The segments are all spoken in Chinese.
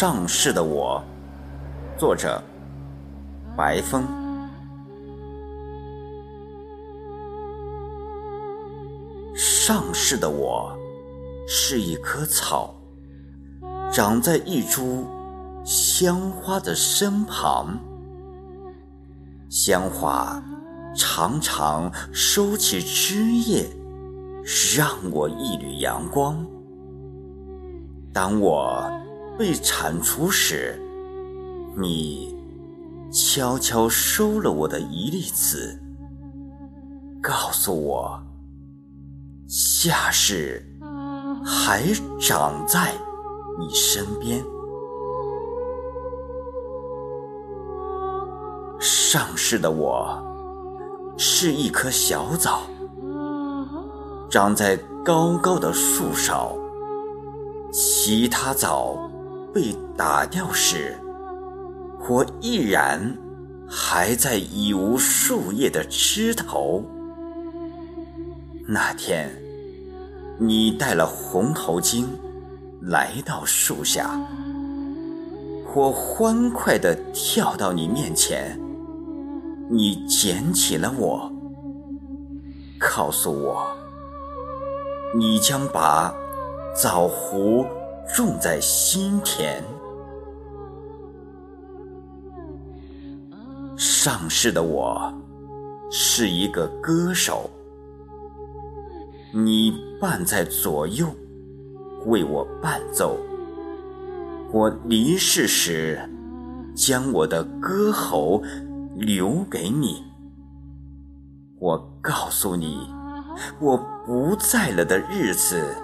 上世的我，作者白风。上世的我是一棵草，长在一株香花的身旁。香花常常收起枝叶，让我一缕阳光。当我被铲除时，你悄悄收了我的一粒籽，告诉我。下世还长在你身边。上世的我是一棵小枣，长在高高的树梢。其他枣被打掉时，我依然还在已无树叶的枝头。那天，你戴了红头巾，来到树下，我欢快地跳到你面前，你捡起了我，告诉我，你将把枣核种在心田。上世的我是一个歌手。你伴在左右，为我伴奏。我离世时，将我的歌喉留给你。我告诉你，我不在了的日子，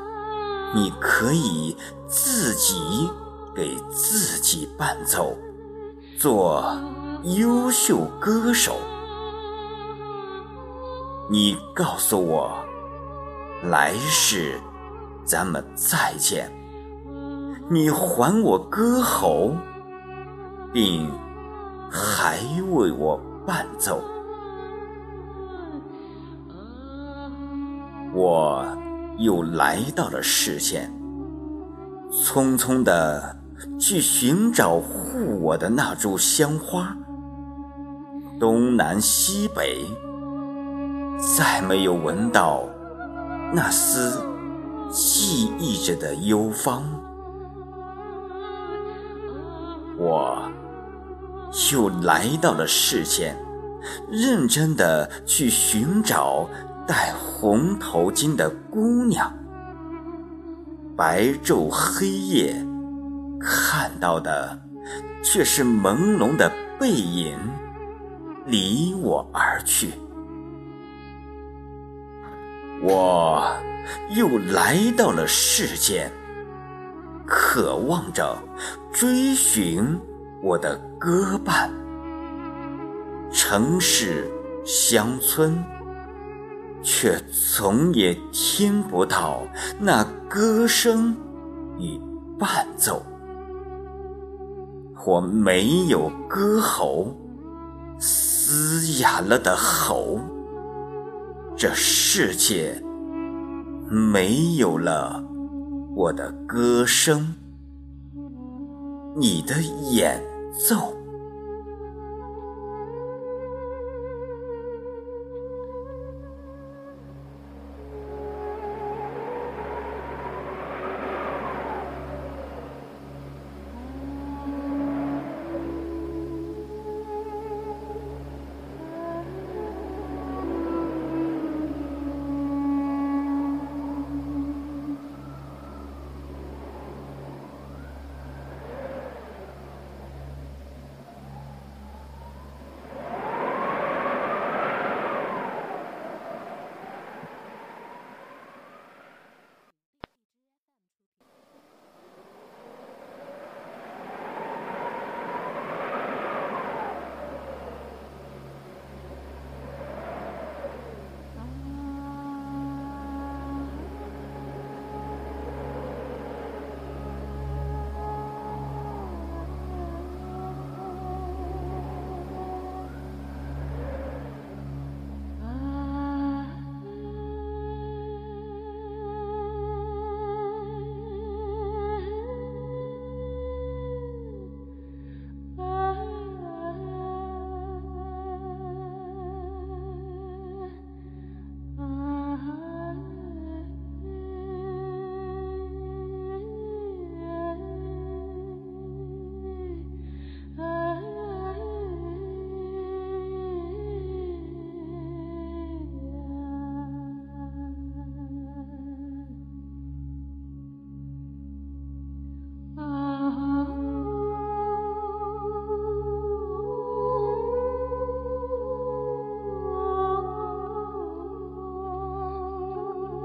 你可以自己给自己伴奏，做优秀歌手。你告诉我。来世，咱们再见。你还我歌喉，并还为我伴奏。我又来到了世间，匆匆的去寻找护我的那株香花。东南西北，再没有闻到。那丝记忆着的幽芳，我又来到了世间，认真的去寻找戴红头巾的姑娘。白昼黑夜，看到的却是朦胧的背影，离我而去。我又来到了世间，渴望着追寻我的歌伴。城市乡村，却总也听不到那歌声与伴奏。我没有歌喉，嘶哑了的喉。这世界没有了我的歌声，你的演奏。